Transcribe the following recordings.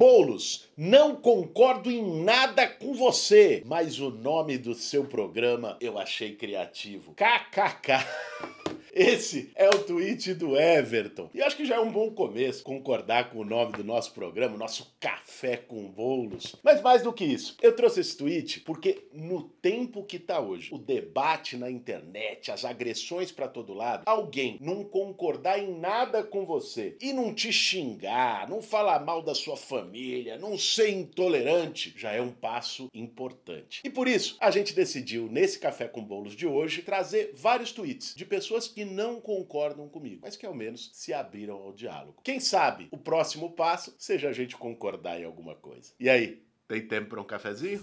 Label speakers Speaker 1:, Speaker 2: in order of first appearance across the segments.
Speaker 1: Bolos, não concordo em nada com você, mas o nome do seu programa eu achei criativo. KKK. Esse é o tweet do Everton. E acho que já é um bom começo concordar com o nome do nosso programa, nosso Café com Bolos. Mas mais do que isso, eu trouxe esse tweet porque no tempo que tá hoje, o debate na internet, as agressões para todo lado, alguém não concordar em nada com você e não te xingar, não falar mal da sua família, não ser intolerante, já é um passo importante. E por isso, a gente decidiu nesse Café com Bolos de hoje trazer vários tweets de pessoas que não concordam comigo, mas que ao menos se abriram ao diálogo. Quem sabe o próximo passo seja a gente concordar em alguma coisa. E aí, tem tempo para um cafezinho?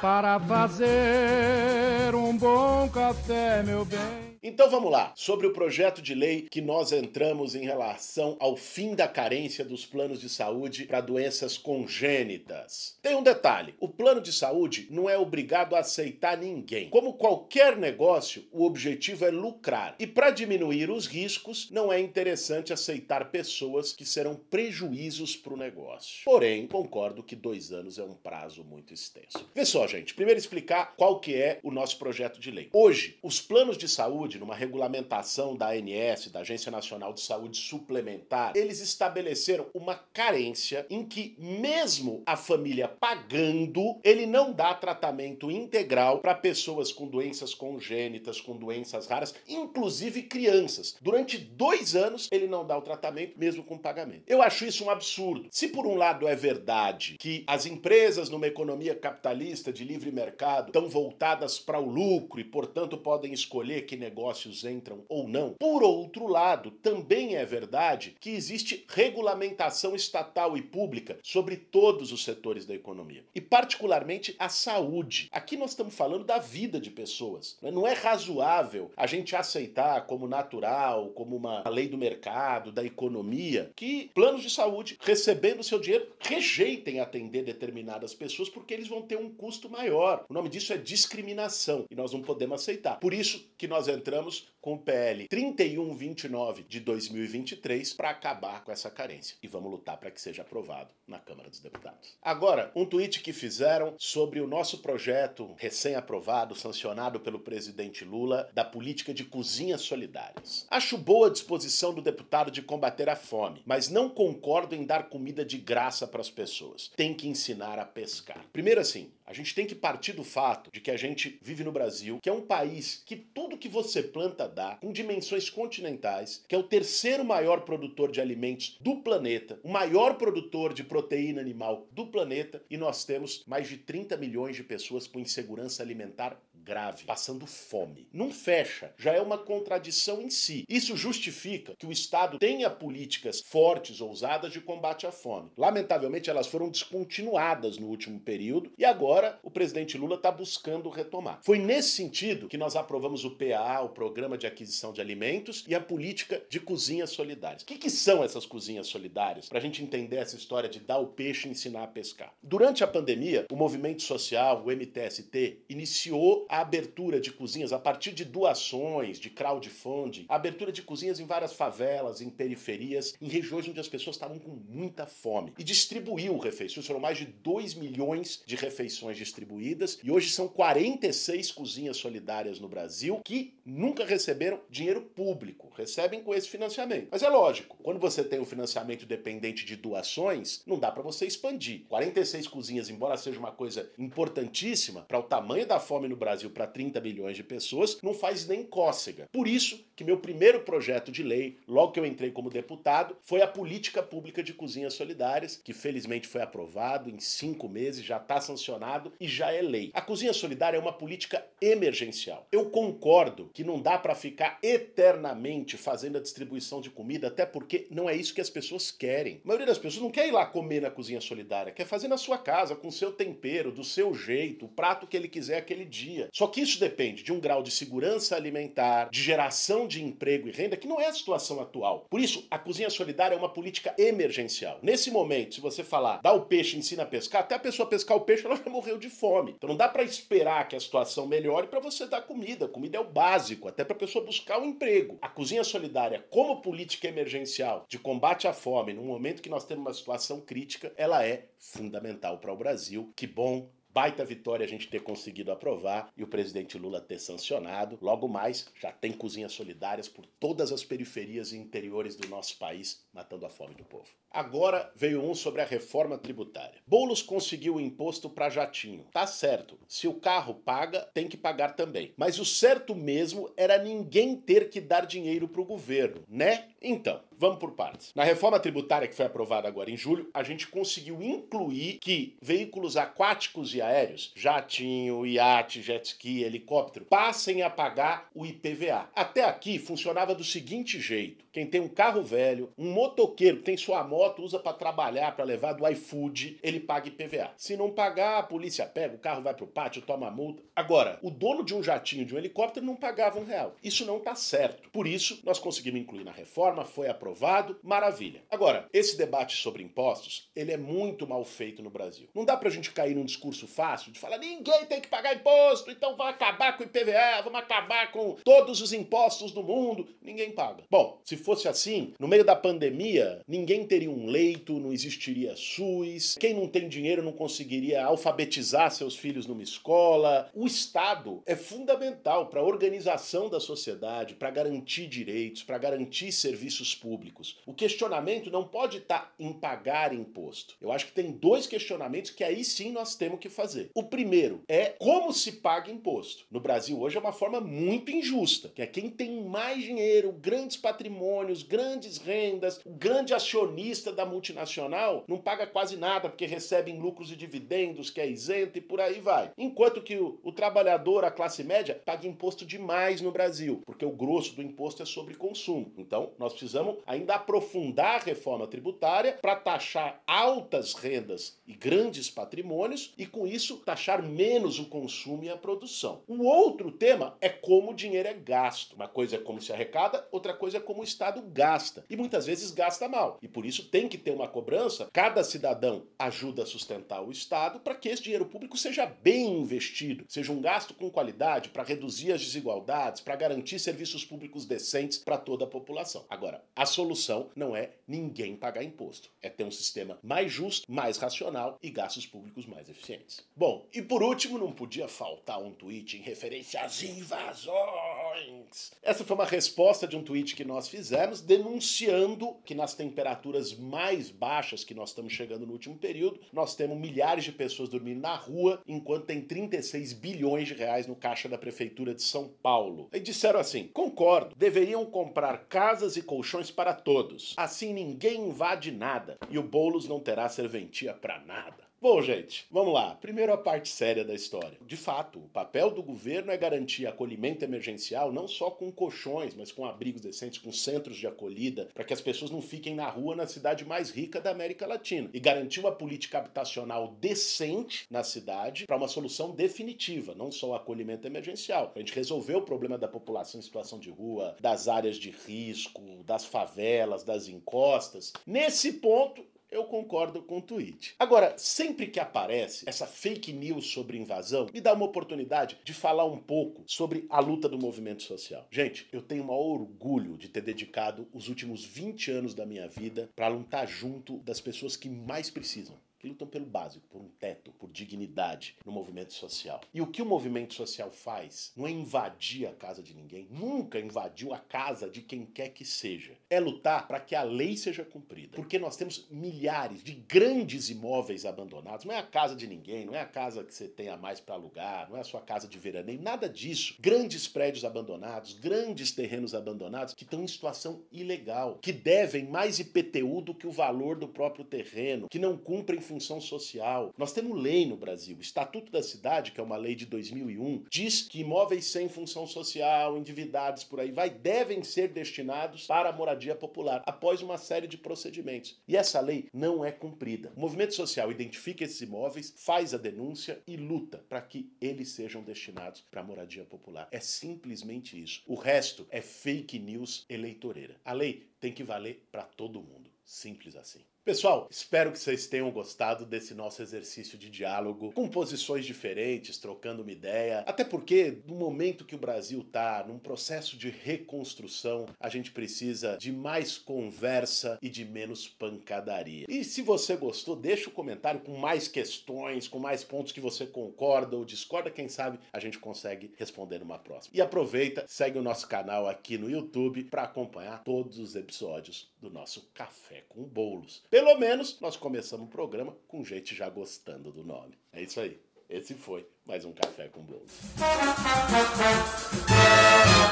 Speaker 2: Para fazer um bom café, meu bem.
Speaker 1: Então vamos lá, sobre o projeto de lei que nós entramos em relação ao fim da carência dos planos de saúde para doenças congênitas. Tem um detalhe: o plano de saúde não é obrigado a aceitar ninguém. Como qualquer negócio, o objetivo é lucrar. E para diminuir os riscos, não é interessante aceitar pessoas que serão prejuízos para o negócio. Porém, concordo que dois anos é um prazo muito extenso. Vê só, gente, primeiro explicar qual que é o nosso projeto de lei. Hoje, os planos de saúde saúde, numa regulamentação da ANS, da Agência Nacional de Saúde Suplementar, eles estabeleceram uma carência em que, mesmo a família pagando, ele não dá tratamento integral para pessoas com doenças congênitas, com doenças raras, inclusive crianças. Durante dois anos, ele não dá o tratamento, mesmo com pagamento. Eu acho isso um absurdo. Se por um lado é verdade que as empresas numa economia capitalista de livre mercado estão voltadas para o lucro e, portanto, podem escolher que negócio negócios entram ou não. Por outro lado, também é verdade que existe regulamentação estatal e pública sobre todos os setores da economia, e particularmente a saúde. Aqui nós estamos falando da vida de pessoas. Né? Não é razoável a gente aceitar como natural, como uma lei do mercado, da economia, que planos de saúde, recebendo seu dinheiro, rejeitem atender determinadas pessoas porque eles vão ter um custo maior. O nome disso é discriminação e nós não podemos aceitar. Por isso que nós entramos entramos com o PL 3129 de 2023 para acabar com essa carência. E vamos lutar para que seja aprovado na Câmara dos Deputados. Agora, um tweet que fizeram sobre o nosso projeto recém-aprovado, sancionado pelo presidente Lula, da política de cozinhas solidárias. Acho boa a disposição do deputado de combater a fome, mas não concordo em dar comida de graça para as pessoas. Tem que ensinar a pescar. Primeiro assim, a gente tem que partir do fato de que a gente vive no Brasil, que é um país que tudo que você planta dá, com dimensões continentais, que é o terceiro maior produtor de alimentos do planeta, o maior produtor de proteína animal do planeta, e nós temos mais de 30 milhões de pessoas com insegurança alimentar grave, passando fome. Não fecha, já é uma contradição em si. Isso justifica que o Estado tenha políticas fortes, ousadas de combate à fome. Lamentavelmente, elas foram descontinuadas no último período e agora o presidente Lula está buscando retomar. Foi nesse sentido que nós aprovamos o PA, o Programa de Aquisição de Alimentos, e a política de cozinhas solidárias. O que, que são essas cozinhas solidárias? Para a gente entender essa história de dar o peixe e ensinar a pescar. Durante a pandemia, o movimento social, o MTST, iniciou a abertura de cozinhas a partir de doações, de crowdfunding, a abertura de cozinhas em várias favelas, em periferias, em regiões onde as pessoas estavam com muita fome. E distribuiu refeições, foram mais de 2 milhões de refeições distribuídas e hoje são 46 cozinhas solidárias no Brasil que nunca receberam dinheiro público, recebem com esse financiamento. Mas é lógico, quando você tem um financiamento dependente de doações, não dá para você expandir. 46 cozinhas, embora seja uma coisa importantíssima para o tamanho da fome no Brasil Brasil para 30 milhões de pessoas, não faz nem cócega. Por isso que meu primeiro projeto de lei, logo que eu entrei como deputado, foi a política pública de cozinhas solidárias, que felizmente foi aprovado em cinco meses, já está sancionado e já é lei. A cozinha solidária é uma política emergencial. Eu concordo que não dá para ficar eternamente fazendo a distribuição de comida, até porque não é isso que as pessoas querem. A maioria das pessoas não quer ir lá comer na cozinha solidária, quer fazer na sua casa, com seu tempero, do seu jeito, o prato que ele quiser aquele dia. Só que isso depende de um grau de segurança alimentar, de geração de emprego e renda, que não é a situação atual. Por isso, a cozinha solidária é uma política emergencial. Nesse momento, se você falar, dá o peixe, ensina a pescar, até a pessoa pescar o peixe, ela já morreu de fome. Então não dá para esperar que a situação melhore para você dar comida. Comida é o básico, até para a pessoa buscar um emprego. A cozinha solidária, como política emergencial de combate à fome, no momento que nós temos uma situação crítica, ela é fundamental para o Brasil. Que bom Baita vitória a gente ter conseguido aprovar e o presidente Lula ter sancionado. Logo mais, já tem cozinhas solidárias por todas as periferias e interiores do nosso país, matando a fome do povo. Agora veio um sobre a reforma tributária. Boulos conseguiu o imposto para jatinho. Tá certo. Se o carro paga, tem que pagar também. Mas o certo mesmo era ninguém ter que dar dinheiro para o governo, né? Então, vamos por partes. Na reforma tributária que foi aprovada agora em julho, a gente conseguiu incluir que veículos aquáticos e aéreos, jatinho, iate, jet ski, helicóptero, passem a pagar o IPVA. Até aqui funcionava do seguinte jeito: quem tem um carro velho, um motoqueiro tem sua moto, usa para trabalhar, para levar do iFood, ele paga IPVA. Se não pagar, a polícia pega, o carro vai pro pátio, toma multa. Agora, o dono de um jatinho, de um helicóptero, não pagava um real. Isso não tá certo. Por isso, nós conseguimos incluir na reforma foi aprovado, maravilha. Agora, esse debate sobre impostos, ele é muito mal feito no Brasil. Não dá pra gente cair num discurso fácil de falar ninguém tem que pagar imposto, então vamos acabar com o IPVA, vamos acabar com todos os impostos do mundo. Ninguém paga. Bom, se fosse assim, no meio da pandemia, ninguém teria um leito, não existiria SUS, quem não tem dinheiro não conseguiria alfabetizar seus filhos numa escola. O Estado é fundamental para a organização da sociedade, para garantir direitos, para garantir serviços públicos. O questionamento não pode estar em pagar imposto. Eu acho que tem dois questionamentos que aí sim nós temos que fazer. O primeiro é como se paga imposto. No Brasil hoje é uma forma muito injusta, que é quem tem mais dinheiro, grandes patrimônios, grandes rendas, o grande acionista da multinacional não paga quase nada porque recebe lucros e dividendos, que é isento e por aí vai. Enquanto que o, o trabalhador, a classe média, paga imposto demais no Brasil, porque o grosso do imposto é sobre consumo. Então, nós precisamos ainda aprofundar a reforma tributária para taxar altas rendas e grandes patrimônios e, com isso, taxar menos o consumo e a produção. O outro tema é como o dinheiro é gasto. Uma coisa é como se arrecada, outra coisa é como o Estado gasta. E muitas vezes gasta mal. E por isso tem que ter uma cobrança. Cada cidadão ajuda a sustentar o Estado para que esse dinheiro público seja bem investido, seja um gasto com qualidade para reduzir as desigualdades, para garantir serviços públicos decentes para toda a população. Agora, a solução não é ninguém pagar imposto, é ter um sistema mais justo, mais racional e gastos públicos mais eficientes. Bom, e por último, não podia faltar um tweet em referência às invasões. Essa foi uma resposta de um tweet que nós fizemos denunciando que nas temperaturas mais baixas que nós estamos chegando no último período, nós temos milhares de pessoas dormindo na rua, enquanto tem 36 bilhões de reais no caixa da prefeitura de São Paulo. E disseram assim: concordo, deveriam comprar casas e colchões para todos. Assim ninguém invade nada e o Boulos não terá serventia para nada. Bom, gente, vamos lá. Primeiro a parte séria da história. De fato, o papel do governo é garantir acolhimento emergencial não só com colchões, mas com abrigos decentes, com centros de acolhida, para que as pessoas não fiquem na rua na cidade mais rica da América Latina. E garantir uma política habitacional decente na cidade para uma solução definitiva, não só o acolhimento emergencial. A gente resolver o problema da população em situação de rua, das áreas de risco, das favelas, das encostas. Nesse ponto, eu concordo com o tweet. Agora, sempre que aparece essa fake news sobre invasão, me dá uma oportunidade de falar um pouco sobre a luta do movimento social. Gente, eu tenho o maior orgulho de ter dedicado os últimos 20 anos da minha vida para lutar junto das pessoas que mais precisam que lutam pelo básico, por um teto, por dignidade no movimento social. E o que o movimento social faz não é invadir a casa de ninguém, nunca invadiu a casa de quem quer que seja. É lutar para que a lei seja cumprida. Porque nós temos milhares de grandes imóveis abandonados. Não é a casa de ninguém, não é a casa que você tem a mais para alugar, não é a sua casa de veraneio, nada disso. Grandes prédios abandonados, grandes terrenos abandonados que estão em situação ilegal, que devem mais IPTU do que o valor do próprio terreno, que não cumprem função social. Nós temos lei no Brasil. O Estatuto da Cidade, que é uma lei de 2001, diz que imóveis sem função social, endividados por aí vai, devem ser destinados para a moradia popular após uma série de procedimentos. E essa lei não é cumprida. O movimento social identifica esses imóveis, faz a denúncia e luta para que eles sejam destinados para a moradia popular. É simplesmente isso. O resto é fake news eleitoreira. A lei tem que valer para todo mundo. Simples assim. Pessoal, espero que vocês tenham gostado desse nosso exercício de diálogo, com posições diferentes, trocando uma ideia. Até porque, no momento que o Brasil está num processo de reconstrução, a gente precisa de mais conversa e de menos pancadaria. E se você gostou, deixa o um comentário com mais questões, com mais pontos que você concorda ou discorda. Quem sabe a gente consegue responder numa próxima. E aproveita, segue o nosso canal aqui no YouTube para acompanhar todos os episódios do nosso Café com Bolos. Pelo menos nós começamos o programa com gente já gostando do nome. É isso aí. Esse foi mais um Café com Bolos.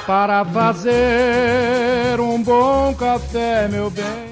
Speaker 2: Para fazer um bom café, meu bem.